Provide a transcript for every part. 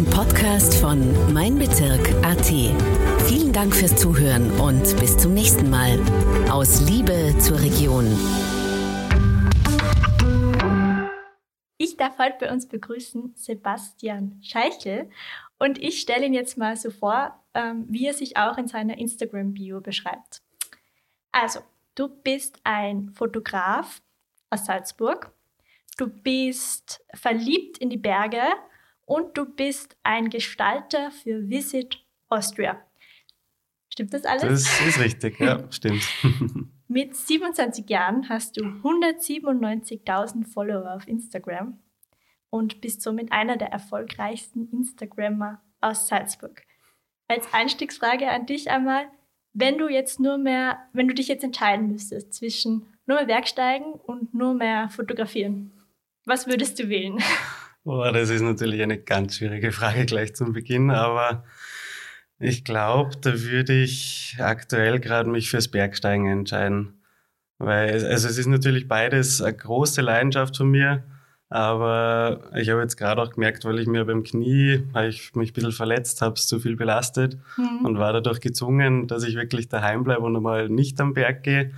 ein Podcast von Mein Bezirk AT. Vielen Dank fürs Zuhören und bis zum nächsten Mal. Aus Liebe zur Region. Ich darf heute bei uns begrüßen Sebastian Scheichel und ich stelle ihn jetzt mal so vor, ähm, wie er sich auch in seiner Instagram-Bio beschreibt. Also, du bist ein Fotograf aus Salzburg, du bist verliebt in die Berge und du bist ein Gestalter für Visit Austria. Stimmt das alles? Das ist richtig, ja, stimmt. Mit 27 Jahren hast du 197.000 Follower auf Instagram und bist somit einer der erfolgreichsten Instagrammer aus Salzburg. Als Einstiegsfrage an dich einmal, wenn du jetzt nur mehr, wenn du dich jetzt entscheiden müsstest zwischen nur mehr Bergsteigen und nur mehr fotografieren, was würdest du wählen? Boah, das ist natürlich eine ganz schwierige Frage gleich zum Beginn, aber ich glaube, da würde ich aktuell gerade mich fürs Bergsteigen entscheiden. Weil, also es ist natürlich beides eine große Leidenschaft von mir, aber ich habe jetzt gerade auch gemerkt, weil ich mir beim Knie, weil ich mich ein bisschen verletzt habe, zu viel belastet mhm. und war dadurch gezwungen, dass ich wirklich daheim bleibe und einmal nicht am Berg gehe.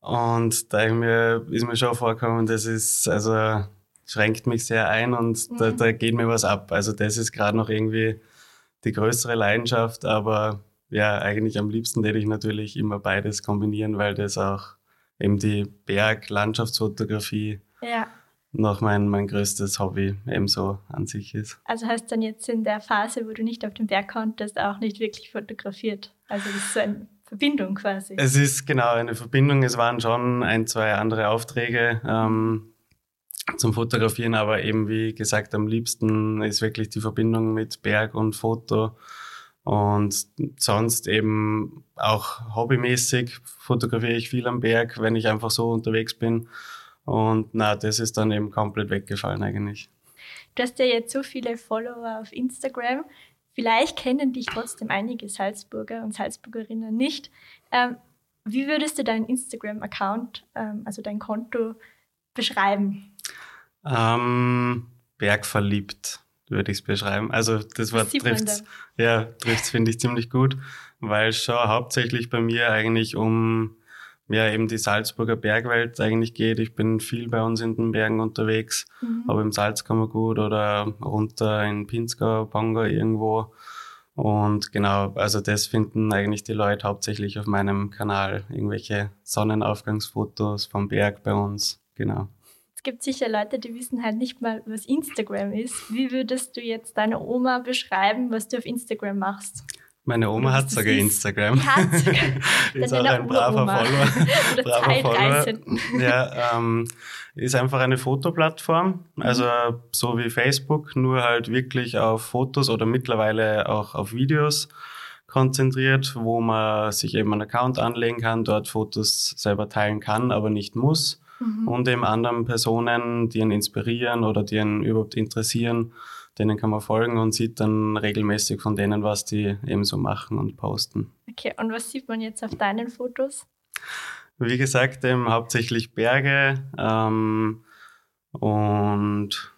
Und da mir, ist mir schon vorgekommen, das ist, also schränkt mich sehr ein und mhm. da, da geht mir was ab. Also das ist gerade noch irgendwie die größere Leidenschaft, aber ja, eigentlich am liebsten hätte ich natürlich immer beides kombinieren, weil das auch eben die Berg-Landschaftsfotografie ja. noch mein, mein größtes Hobby ebenso an sich ist. Also hast du dann jetzt in der Phase, wo du nicht auf dem Berg konntest, auch nicht wirklich fotografiert? Also das ist so eine Verbindung quasi. Es ist genau eine Verbindung. Es waren schon ein, zwei andere Aufträge. Ähm, zum Fotografieren, aber eben wie gesagt, am liebsten ist wirklich die Verbindung mit Berg und Foto. Und sonst eben auch hobbymäßig fotografiere ich viel am Berg, wenn ich einfach so unterwegs bin. Und na, das ist dann eben komplett weggefallen eigentlich. Du hast ja jetzt so viele Follower auf Instagram. Vielleicht kennen dich trotzdem einige Salzburger und Salzburgerinnen nicht. Ähm, wie würdest du deinen Instagram-Account, ähm, also dein Konto, beschreiben? Ähm, bergverliebt würde ich es beschreiben. Also das war trifft ja trifft's finde ich ziemlich gut, weil es schon hauptsächlich bei mir eigentlich um ja eben die Salzburger Bergwelt eigentlich geht. Ich bin viel bei uns in den Bergen unterwegs, mhm. aber im Salzkammergut oder runter in Pinzgau, Bonga irgendwo. Und genau, also das finden eigentlich die Leute hauptsächlich auf meinem Kanal. Irgendwelche Sonnenaufgangsfotos vom Berg bei uns, genau es gibt sicher Leute, die wissen halt nicht mal, was Instagram ist. Wie würdest du jetzt deine Oma beschreiben, was du auf Instagram machst? Meine Oma hat sogar? Instagram. Hat ist auch ein braver Follower. Oder braver Follower. Ja, ähm, ist einfach eine Fotoplattform, mhm. also so wie Facebook, nur halt wirklich auf Fotos oder mittlerweile auch auf Videos konzentriert, wo man sich eben einen Account anlegen kann, dort Fotos selber teilen kann, aber nicht muss mhm. und eben anderen Personen, die ihn inspirieren oder die ihn überhaupt interessieren, denen kann man folgen und sieht dann regelmäßig von denen, was die eben so machen und posten. Okay, und was sieht man jetzt auf deinen Fotos? Wie gesagt, eben hauptsächlich Berge ähm, und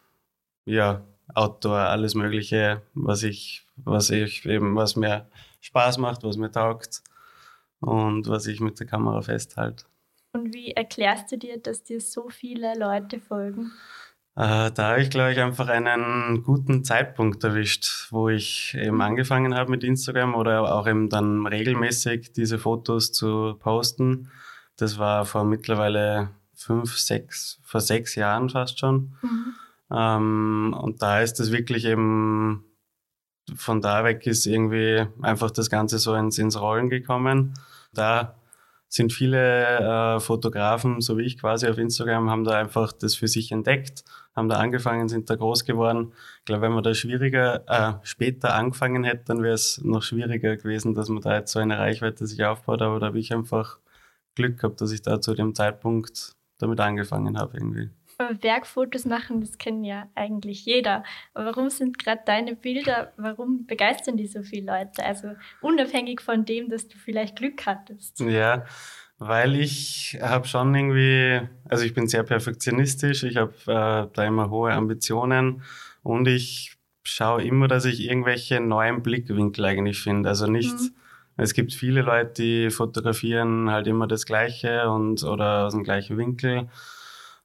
ja, Outdoor, alles Mögliche, was ich, was ich eben, was mir Spaß macht, was mir taugt und was ich mit der Kamera festhalte. Und wie erklärst du dir, dass dir so viele Leute folgen? Äh, da habe ich, glaube ich, einfach einen guten Zeitpunkt erwischt, wo ich eben angefangen habe mit Instagram oder auch eben dann regelmäßig diese Fotos zu posten. Das war vor mittlerweile fünf, sechs, vor sechs Jahren fast schon. Mhm. Ähm, und da ist es wirklich eben, von da weg ist irgendwie einfach das Ganze so ins, ins Rollen gekommen. Da sind viele äh, Fotografen, so wie ich quasi auf Instagram, haben da einfach das für sich entdeckt, haben da angefangen, sind da groß geworden. Ich glaube, wenn man da schwieriger, äh, später angefangen hätte, dann wäre es noch schwieriger gewesen, dass man da jetzt so eine Reichweite sich aufbaut. Aber da habe ich einfach Glück gehabt, dass ich da zu dem Zeitpunkt damit angefangen habe irgendwie. Bergfotos machen, das kennen ja eigentlich jeder. Aber warum sind gerade deine Bilder, warum begeistern die so viele Leute? Also unabhängig von dem, dass du vielleicht Glück hattest. Ja, weil ich habe schon irgendwie, also ich bin sehr perfektionistisch, ich habe äh, da immer hohe Ambitionen und ich schaue immer, dass ich irgendwelche neuen Blickwinkel eigentlich finde. Also nicht, mhm. es gibt viele Leute, die fotografieren halt immer das Gleiche und oder aus dem gleichen Winkel.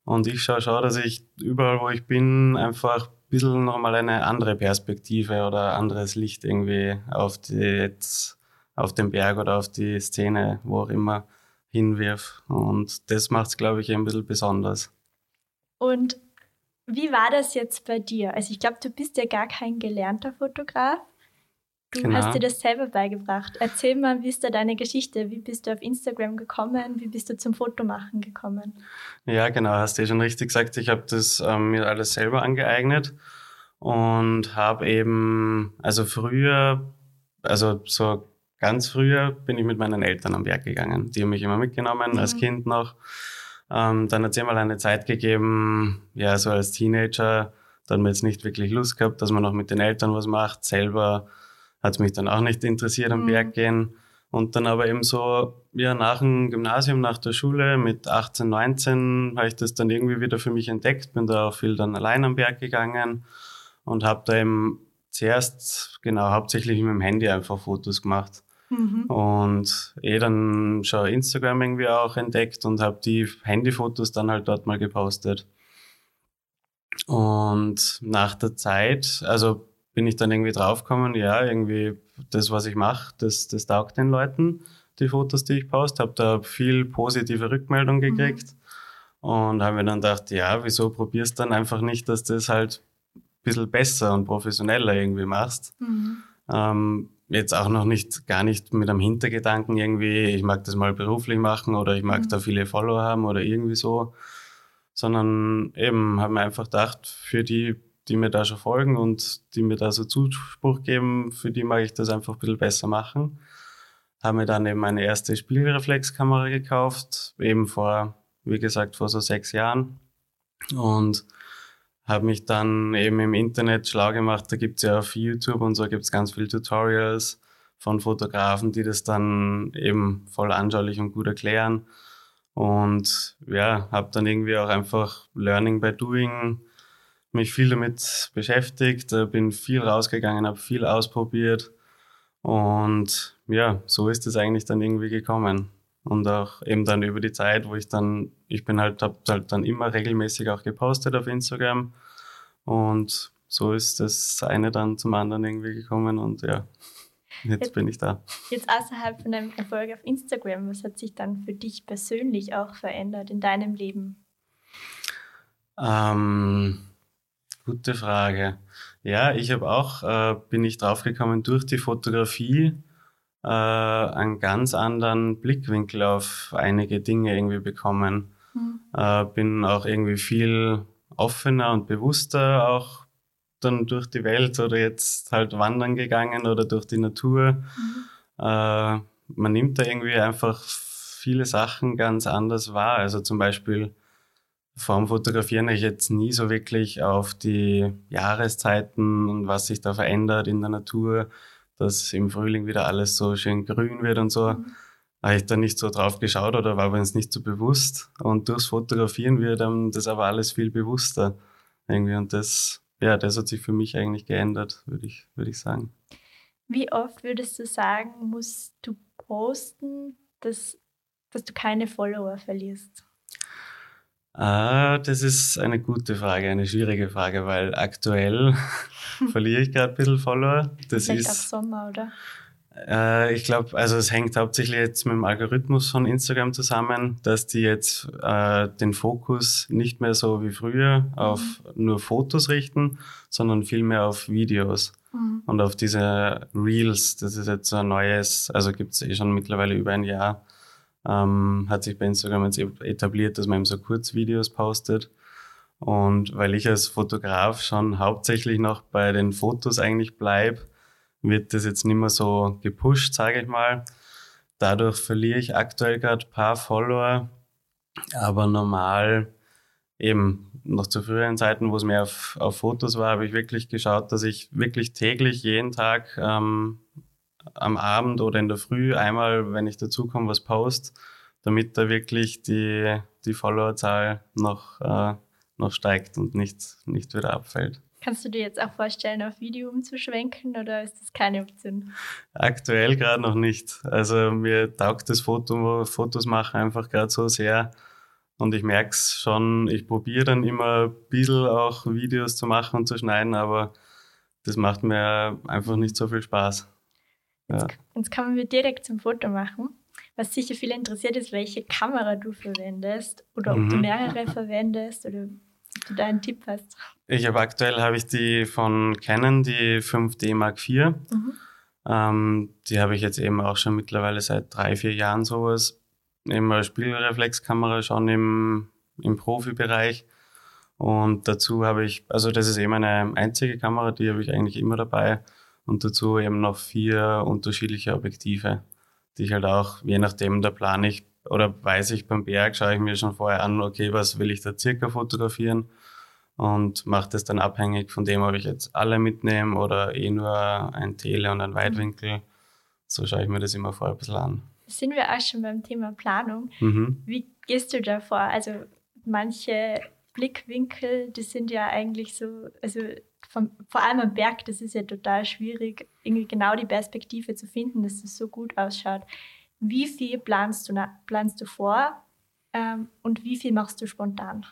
Und ich schaue schon, dass ich überall, wo ich bin, einfach ein bisschen nochmal eine andere Perspektive oder anderes Licht irgendwie auf die auf den Berg oder auf die Szene, wo auch immer, hinwirf. Und das macht es, glaube ich, ein bisschen besonders. Und wie war das jetzt bei dir? Also ich glaube, du bist ja gar kein gelernter Fotograf. Du genau. hast dir das selber beigebracht. Erzähl mal, wie ist da deine Geschichte? Wie bist du auf Instagram gekommen? Wie bist du zum Fotomachen gekommen? Ja, genau, hast du ja schon richtig gesagt. Ich habe das ähm, mir alles selber angeeignet und habe eben, also früher, also so ganz früher bin ich mit meinen Eltern am Berg gegangen. Die haben mich immer mitgenommen, mhm. als Kind noch. Ähm, dann hat es immer eine Zeit gegeben, ja, so als Teenager, da hat man jetzt nicht wirklich Lust gehabt, dass man noch mit den Eltern was macht. Selber hat es mich dann auch nicht interessiert am mhm. Berg gehen. Und dann aber eben so, ja, nach dem Gymnasium, nach der Schule mit 18, 19 habe ich das dann irgendwie wieder für mich entdeckt, bin da auch viel dann allein am Berg gegangen und habe da eben zuerst, genau, hauptsächlich mit dem Handy einfach Fotos gemacht. Mhm. Und eh dann schon Instagram irgendwie auch entdeckt und habe die Handyfotos dann halt dort mal gepostet. Und nach der Zeit, also bin ich dann irgendwie draufgekommen, ja, irgendwie das, was ich mache, das, das taugt den Leuten, die Fotos, die ich poste. Habe da viel positive Rückmeldung mhm. gekriegt mhm. und habe mir dann gedacht, ja, wieso probierst du dann einfach nicht, dass das halt ein bisschen besser und professioneller irgendwie machst. Mhm. Ähm, jetzt auch noch nicht, gar nicht mit einem Hintergedanken irgendwie, ich mag das mal beruflich machen oder ich mag mhm. da viele Follower haben oder irgendwie so, sondern eben habe mir einfach gedacht, für die, die mir da schon folgen und die mir da so Zuspruch geben, für die mag ich das einfach ein bisschen besser machen. Habe mir dann eben meine erste Spiegelreflexkamera gekauft, eben vor, wie gesagt, vor so sechs Jahren. Und habe mich dann eben im Internet schlau gemacht. Da gibt's ja auf YouTube und so gibt's ganz viele Tutorials von Fotografen, die das dann eben voll anschaulich und gut erklären. Und ja, habe dann irgendwie auch einfach Learning by Doing mich viel damit beschäftigt, bin viel rausgegangen, habe viel ausprobiert und ja, so ist es eigentlich dann irgendwie gekommen und auch eben dann über die Zeit, wo ich dann, ich bin halt, habe halt dann immer regelmäßig auch gepostet auf Instagram und so ist das eine dann zum anderen irgendwie gekommen und ja, jetzt, jetzt bin ich da. Jetzt außerhalb von deinem Erfolg auf Instagram, was hat sich dann für dich persönlich auch verändert in deinem Leben? Ähm, gute Frage. Ja, ich habe auch, äh, bin ich draufgekommen durch die Fotografie, äh, einen ganz anderen Blickwinkel auf einige Dinge irgendwie bekommen. Hm. Äh, bin auch irgendwie viel offener und bewusster auch dann durch die Welt oder jetzt halt wandern gegangen oder durch die Natur. Mhm. Äh, man nimmt da irgendwie einfach viele Sachen ganz anders wahr. Also zum Beispiel vorm Fotografieren ich jetzt nie so wirklich auf die Jahreszeiten und was sich da verändert in der Natur dass im Frühling wieder alles so schön grün wird und so. Mhm. Habe ich da nicht so drauf geschaut oder war mir es nicht so bewusst. Und durchs Fotografieren wird dann das aber alles viel bewusster irgendwie. Und das, ja, das hat sich für mich eigentlich geändert, würde ich, würde ich sagen. Wie oft würdest du sagen, musst du posten, dass, dass du keine Follower verlierst? Ah, das ist eine gute Frage, eine schwierige Frage, weil aktuell verliere ich gerade ein bisschen Follower. Das Vielleicht ist auch Sommer, oder? Äh, ich glaube, also es hängt hauptsächlich jetzt mit dem Algorithmus von Instagram zusammen, dass die jetzt äh, den Fokus nicht mehr so wie früher auf mhm. nur Fotos richten, sondern vielmehr auf Videos mhm. und auf diese Reels. Das ist jetzt so ein neues, also gibt es eh schon mittlerweile über ein Jahr ähm, hat sich bei Instagram jetzt etabliert, dass man eben so Kurzvideos postet. Und weil ich als Fotograf schon hauptsächlich noch bei den Fotos eigentlich bleibe, wird das jetzt nicht mehr so gepusht, sage ich mal. Dadurch verliere ich aktuell gerade ein paar Follower, aber normal eben noch zu früheren Zeiten, wo es mehr auf, auf Fotos war, habe ich wirklich geschaut, dass ich wirklich täglich jeden Tag ähm, am Abend oder in der Früh einmal, wenn ich dazukomme, was post, damit da wirklich die, die Followerzahl noch, äh, noch steigt und nicht, nicht wieder abfällt. Kannst du dir jetzt auch vorstellen, auf Video umzuschwenken oder ist das keine Option? Aktuell gerade noch nicht. Also mir taugt das Foto, Fotos machen einfach gerade so sehr. Und ich merke es schon, ich probiere dann immer ein bisschen auch Videos zu machen und zu schneiden, aber das macht mir einfach nicht so viel Spaß. Ja. Jetzt, kommen wir direkt zum Foto machen. Was sicher viele interessiert ist, welche Kamera du verwendest oder ob mhm. du mehrere verwendest oder ob du da einen Tipp hast. Ich habe aktuell habe ich die von Canon, die 5D Mark IV. Mhm. Ähm, die habe ich jetzt eben auch schon mittlerweile seit drei, vier Jahren sowas. Immer Spielreflexkamera schon im, im Profibereich. Und dazu habe ich, also das ist eben eine einzige Kamera, die habe ich eigentlich immer dabei. Und dazu eben noch vier unterschiedliche Objektive, die ich halt auch, je nachdem, da plane ich oder weiß ich beim Berg, schaue ich mir schon vorher an, okay, was will ich da circa fotografieren und mache das dann abhängig von dem, ob ich jetzt alle mitnehme oder eh nur ein Tele und ein Weitwinkel. So schaue ich mir das immer vorher ein bisschen an. Sind wir auch schon beim Thema Planung. Mhm. Wie gehst du da vor? Also manche Blickwinkel, die sind ja eigentlich so, also vom, vor allem am Berg, das ist ja total schwierig, irgendwie genau die Perspektive zu finden, dass es so gut ausschaut. Wie viel planst du, planst du vor ähm, und wie viel machst du spontan?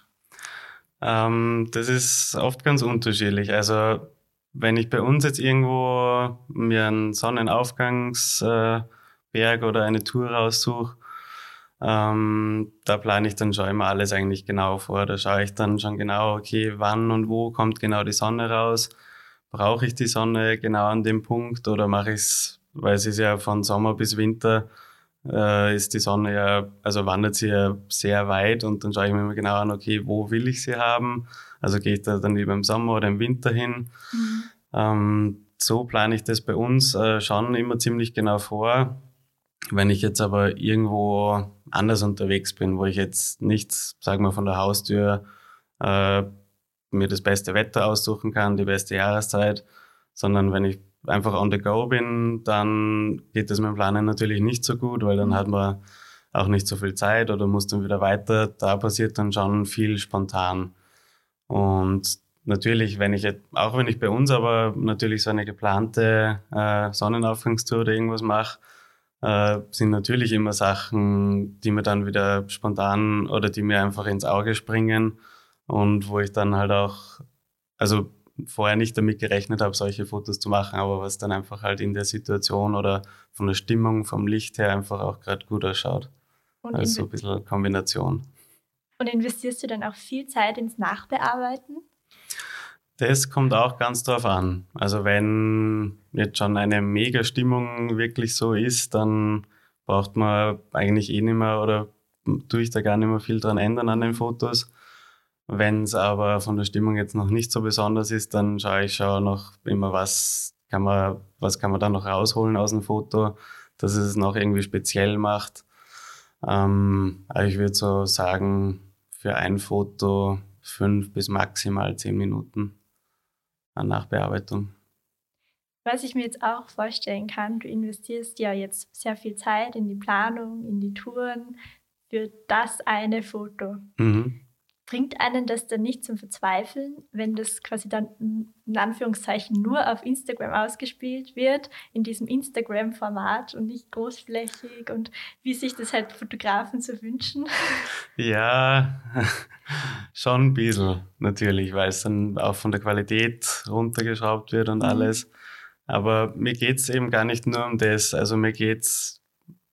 Ähm, das ist oft ganz unterschiedlich. Also wenn ich bei uns jetzt irgendwo mir einen Sonnenaufgangsberg äh, oder eine Tour raussuche, ähm, da plane ich dann schon immer alles eigentlich genau vor. Da schaue ich dann schon genau, okay, wann und wo kommt genau die Sonne raus? Brauche ich die Sonne genau an dem Punkt oder mache ich es, weil es ist ja von Sommer bis Winter, äh, ist die Sonne ja, also wandert sie ja sehr weit und dann schaue ich mir immer genau an, okay, wo will ich sie haben? Also gehe ich da dann lieber im Sommer oder im Winter hin? Mhm. Ähm, so plane ich das bei uns äh, schon immer ziemlich genau vor. Wenn ich jetzt aber irgendwo anders unterwegs bin, wo ich jetzt nicht, sagen wir, von der Haustür äh, mir das beste Wetter aussuchen kann, die beste Jahreszeit, sondern wenn ich einfach on the go bin, dann geht das mit dem Planen natürlich nicht so gut, weil dann mhm. hat man auch nicht so viel Zeit oder muss dann wieder weiter. Da passiert dann schon viel spontan. Und natürlich, wenn ich jetzt, auch wenn ich bei uns aber natürlich so eine geplante äh, Sonnenaufgangstour oder irgendwas mache, äh, sind natürlich immer Sachen, die mir dann wieder spontan oder die mir einfach ins Auge springen und wo ich dann halt auch, also vorher nicht damit gerechnet habe, solche Fotos zu machen, aber was dann einfach halt in der Situation oder von der Stimmung, vom Licht her einfach auch gerade gut ausschaut. Und also so ein bisschen Kombination. Und investierst du dann auch viel Zeit ins Nachbearbeiten? Das kommt auch ganz drauf an. Also wenn jetzt schon eine mega Stimmung wirklich so ist, dann braucht man eigentlich eh nicht mehr oder tue ich da gar nicht mehr viel dran ändern an den Fotos. Wenn es aber von der Stimmung jetzt noch nicht so besonders ist, dann schaue ich schon noch immer, was kann man, was kann man da noch rausholen aus dem Foto, dass es noch irgendwie speziell macht. Ähm, aber ich würde so sagen, für ein Foto fünf bis maximal zehn Minuten an Nachbearbeitung. Was ich mir jetzt auch vorstellen kann, du investierst ja jetzt sehr viel Zeit in die Planung, in die Touren für das eine Foto. Mhm bringt einen das dann nicht zum Verzweifeln, wenn das quasi dann in Anführungszeichen nur auf Instagram ausgespielt wird, in diesem Instagram-Format und nicht großflächig und wie sich das halt Fotografen so wünschen? Ja, schon ein bisschen natürlich, weil es dann auch von der Qualität runtergeschraubt wird und mhm. alles. Aber mir geht es eben gar nicht nur um das. Also mir geht es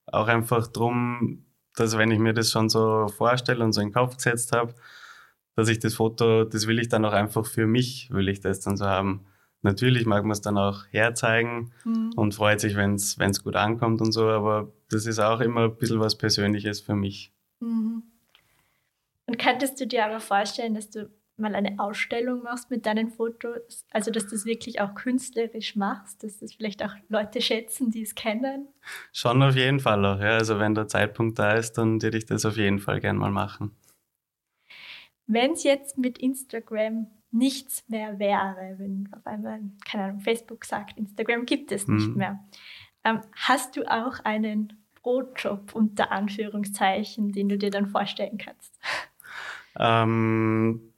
auch einfach darum, dass wenn ich mir das schon so vorstelle und so in den Kopf gesetzt habe, dass ich das Foto, das will ich dann auch einfach für mich, will ich das dann so haben. Natürlich mag man es dann auch herzeigen mhm. und freut sich, wenn es gut ankommt und so, aber das ist auch immer ein bisschen was Persönliches für mich. Mhm. Und könntest du dir aber vorstellen, dass du mal eine Ausstellung machst mit deinen Fotos, also dass du es wirklich auch künstlerisch machst, dass das vielleicht auch Leute schätzen, die es kennen? Schon auf jeden Fall auch, ja. Also wenn der Zeitpunkt da ist, dann würde ich das auf jeden Fall gern mal machen. Wenn es jetzt mit Instagram nichts mehr wäre, wenn auf einmal, keine Ahnung, Facebook sagt, Instagram gibt es nicht mhm. mehr, ähm, hast du auch einen Brotjob unter Anführungszeichen, den du dir dann vorstellen kannst? Ähm,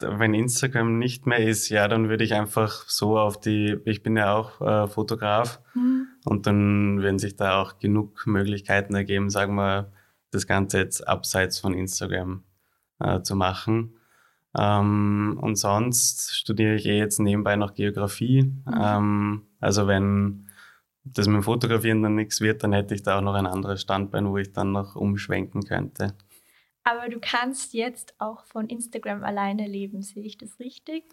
wenn Instagram nicht mehr ist, ja, dann würde ich einfach so auf die, ich bin ja auch äh, Fotograf mhm. und dann werden sich da auch genug Möglichkeiten ergeben, sagen wir, das Ganze jetzt abseits von Instagram äh, zu machen. Ähm, und sonst studiere ich eh jetzt nebenbei noch Geografie. Mhm. Ähm, also wenn das mit dem Fotografieren dann nichts wird, dann hätte ich da auch noch ein anderes Standbein, wo ich dann noch umschwenken könnte. Aber du kannst jetzt auch von Instagram alleine leben, sehe ich das richtig?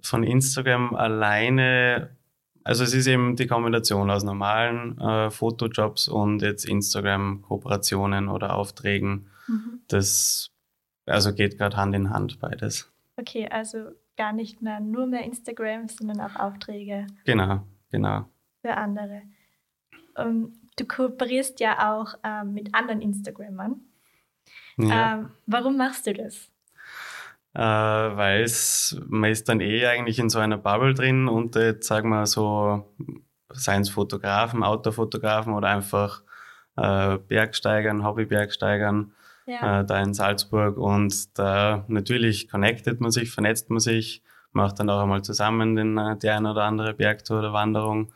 Von Instagram alleine, also es ist eben die Kombination aus normalen äh, Fotojobs und jetzt Instagram-Kooperationen oder Aufträgen. Mhm. Das also geht gerade Hand in Hand beides. Okay, also gar nicht mehr nur mehr Instagram, sondern auch Aufträge. Genau, genau. Für andere. Um, ähm, du kooperierst ja auch ähm, mit anderen Instagrammern. Ja. Ähm, warum machst du das? Äh, Weil man ist dann eh eigentlich in so einer Bubble drin und jetzt sagen wir so, seien es Fotografen, Autofotografen oder einfach äh, Bergsteigern, Hobbybergsteigern, ja. äh, da in Salzburg. Und da natürlich connectet man sich, vernetzt man sich, macht dann auch einmal zusammen den, äh, die eine oder andere Bergtour oder Wanderung.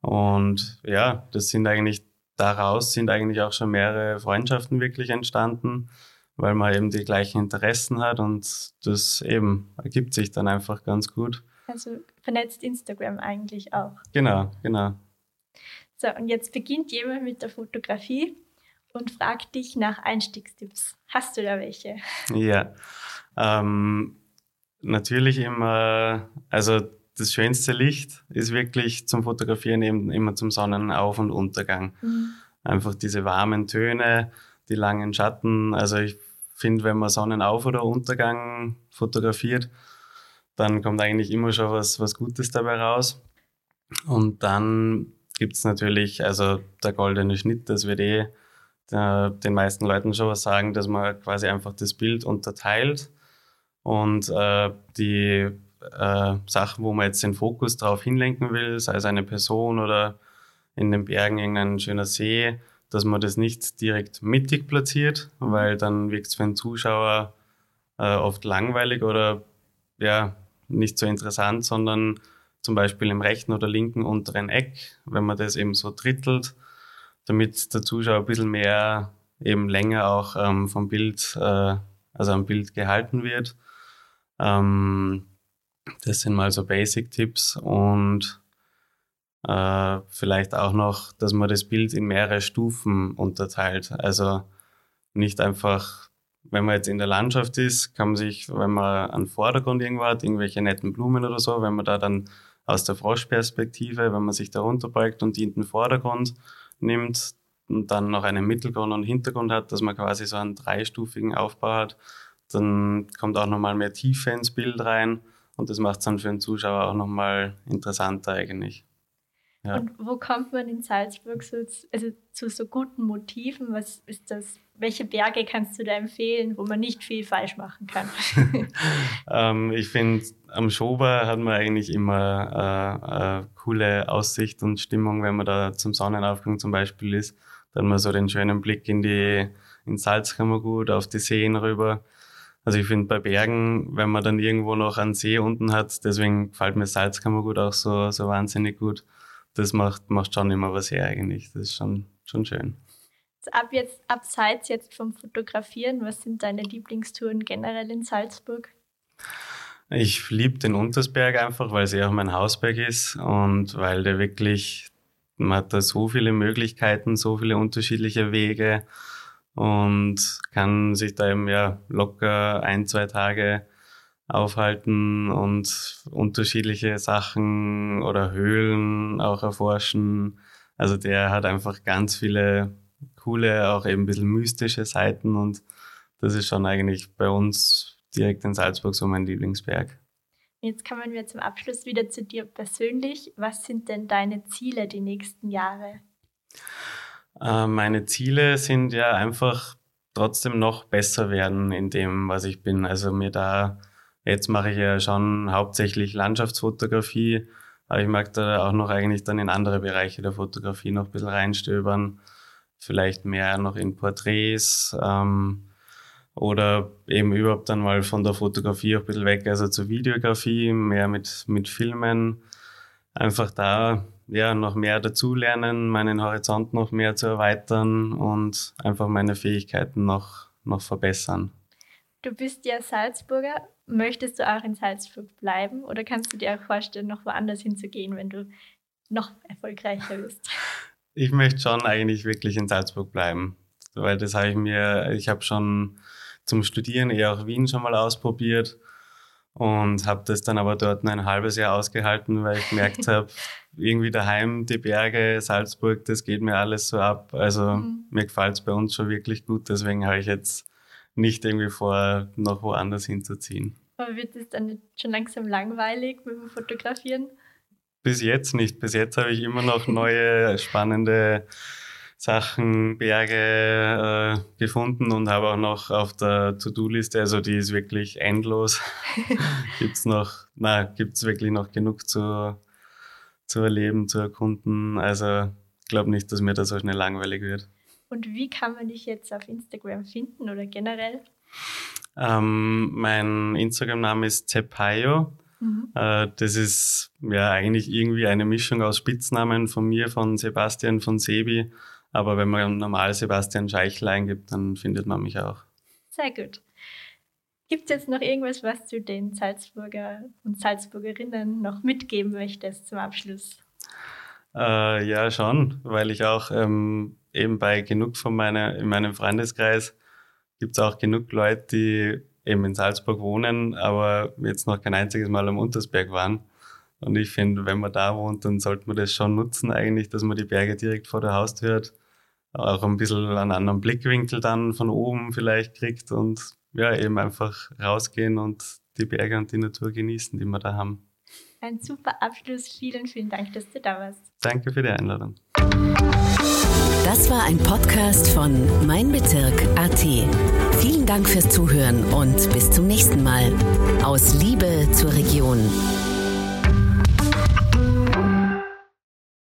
Und ja, das sind eigentlich, daraus sind eigentlich auch schon mehrere Freundschaften wirklich entstanden, weil man eben die gleichen Interessen hat und das eben ergibt sich dann einfach ganz gut. Also vernetzt Instagram eigentlich auch. Genau, genau. So, und jetzt beginnt jemand mit der Fotografie und fragt dich nach Einstiegstipps. Hast du da welche? Ja, ähm, natürlich immer, also das schönste Licht ist wirklich zum Fotografieren eben immer zum Sonnenauf- und Untergang. Mhm. Einfach diese warmen Töne, die langen Schatten. Also ich finde, wenn man Sonnenauf- oder Untergang fotografiert, dann kommt eigentlich immer schon was, was Gutes dabei raus. Und dann gibt es natürlich, also der goldene Schnitt, das wird eh äh, den meisten Leuten schon was sagen, dass man quasi einfach das Bild unterteilt und äh, die äh, Sachen, wo man jetzt den Fokus drauf hinlenken will, sei es eine Person oder in den Bergen irgendein schöner See, dass man das nicht direkt mittig platziert, weil dann wirkt es für den Zuschauer äh, oft langweilig oder ja, nicht so interessant, sondern zum Beispiel im rechten oder linken unteren Eck, wenn man das eben so drittelt, damit der Zuschauer ein bisschen mehr eben länger auch ähm, vom Bild, äh, also am Bild gehalten wird. Ähm, das sind mal so Basic-Tipps und äh, vielleicht auch noch, dass man das Bild in mehrere Stufen unterteilt. Also nicht einfach, wenn man jetzt in der Landschaft ist, kann man sich, wenn man einen Vordergrund irgendwo hat, irgendwelche netten Blumen oder so, wenn man da dann aus der Froschperspektive, wenn man sich da runterbeugt und die in den Vordergrund nimmt und dann noch einen Mittelgrund und Hintergrund hat, dass man quasi so einen dreistufigen Aufbau hat, dann kommt auch nochmal mehr Tiefe ins Bild rein und das macht es dann für den Zuschauer auch nochmal interessanter eigentlich. Ja. Und wo kommt man in Salzburg so, also zu so guten Motiven? Was ist das? Welche Berge kannst du da empfehlen, wo man nicht viel falsch machen kann? ähm, ich finde, am Schober hat man eigentlich immer äh, äh, coole Aussicht und Stimmung, wenn man da zum Sonnenaufgang zum Beispiel ist. Dann hat man so den schönen Blick in die in Salzkammergut, auf die Seen rüber. Also ich finde bei Bergen, wenn man dann irgendwo noch einen See unten hat, deswegen gefällt mir Salzkammergut auch so, so wahnsinnig gut das macht, macht schon immer was her eigentlich. Das ist schon, schon schön. Ab jetzt, abseits jetzt vom Fotografieren, was sind deine Lieblingstouren generell in Salzburg? Ich liebe den Untersberg einfach, weil es ja auch mein Hausberg ist und weil der wirklich, man hat da so viele Möglichkeiten, so viele unterschiedliche Wege und kann sich da eben ja locker ein, zwei Tage aufhalten und unterschiedliche Sachen oder Höhlen auch erforschen. Also der hat einfach ganz viele coole, auch eben ein bisschen mystische Seiten und das ist schon eigentlich bei uns direkt in Salzburg so mein Lieblingsberg. Jetzt kommen wir zum Abschluss wieder zu dir persönlich. Was sind denn deine Ziele die nächsten Jahre? Äh, meine Ziele sind ja einfach trotzdem noch besser werden in dem, was ich bin. Also mir da Jetzt mache ich ja schon hauptsächlich Landschaftsfotografie, aber ich mag da auch noch eigentlich dann in andere Bereiche der Fotografie noch ein bisschen reinstöbern. Vielleicht mehr noch in Porträts, ähm, oder eben überhaupt dann mal von der Fotografie auch ein bisschen weg, also zur Videografie, mehr mit, mit Filmen. Einfach da ja, noch mehr dazulernen, meinen Horizont noch mehr zu erweitern und einfach meine Fähigkeiten noch, noch verbessern. Du bist ja Salzburger. Möchtest du auch in Salzburg bleiben oder kannst du dir auch vorstellen, noch woanders hinzugehen, wenn du noch erfolgreicher bist? Ich möchte schon eigentlich wirklich in Salzburg bleiben, weil das habe ich mir, ich habe schon zum Studieren eher auch Wien schon mal ausprobiert und habe das dann aber dort ein halbes Jahr ausgehalten, weil ich gemerkt habe, irgendwie daheim die Berge, Salzburg, das geht mir alles so ab. Also mhm. mir gefällt es bei uns schon wirklich gut, deswegen habe ich jetzt nicht irgendwie vor, noch woanders hinzuziehen. Aber wird es dann schon langsam langweilig mit dem Fotografieren? Bis jetzt nicht. Bis jetzt habe ich immer noch neue, spannende Sachen, Berge äh, gefunden und habe auch noch auf der To-Do-Liste, also die ist wirklich endlos. gibt's noch, na, gibt's wirklich noch genug zu, zu erleben, zu erkunden. Also ich glaube nicht, dass mir das so schnell langweilig wird. Und wie kann man dich jetzt auf Instagram finden oder generell? Ähm, mein Instagram-Name ist Zepayo. Mhm. Äh, das ist ja eigentlich irgendwie eine Mischung aus Spitznamen von mir, von Sebastian, von Sebi aber wenn man normal Sebastian Scheichel eingibt, dann findet man mich auch. Sehr gut. Gibt es jetzt noch irgendwas, was du den Salzburger und Salzburgerinnen noch mitgeben möchtest zum Abschluss? Äh, ja, schon, weil ich auch ähm, eben bei genug von meiner, in meinem Freundeskreis gibt es auch genug Leute, die eben in Salzburg wohnen, aber jetzt noch kein einziges Mal am Untersberg waren. Und ich finde, wenn man da wohnt, dann sollte man das schon nutzen eigentlich, dass man die Berge direkt vor der Haustür hat auch ein bisschen einen anderen Blickwinkel dann von oben vielleicht kriegt und ja, eben einfach rausgehen und die Berge und die Natur genießen, die wir da haben. Ein super Abschluss. Vielen, vielen Dank, dass du da warst. Danke für die Einladung. Das war ein Podcast von Mein Bezirk AT. Vielen Dank fürs Zuhören und bis zum nächsten Mal. Aus Liebe zur Region.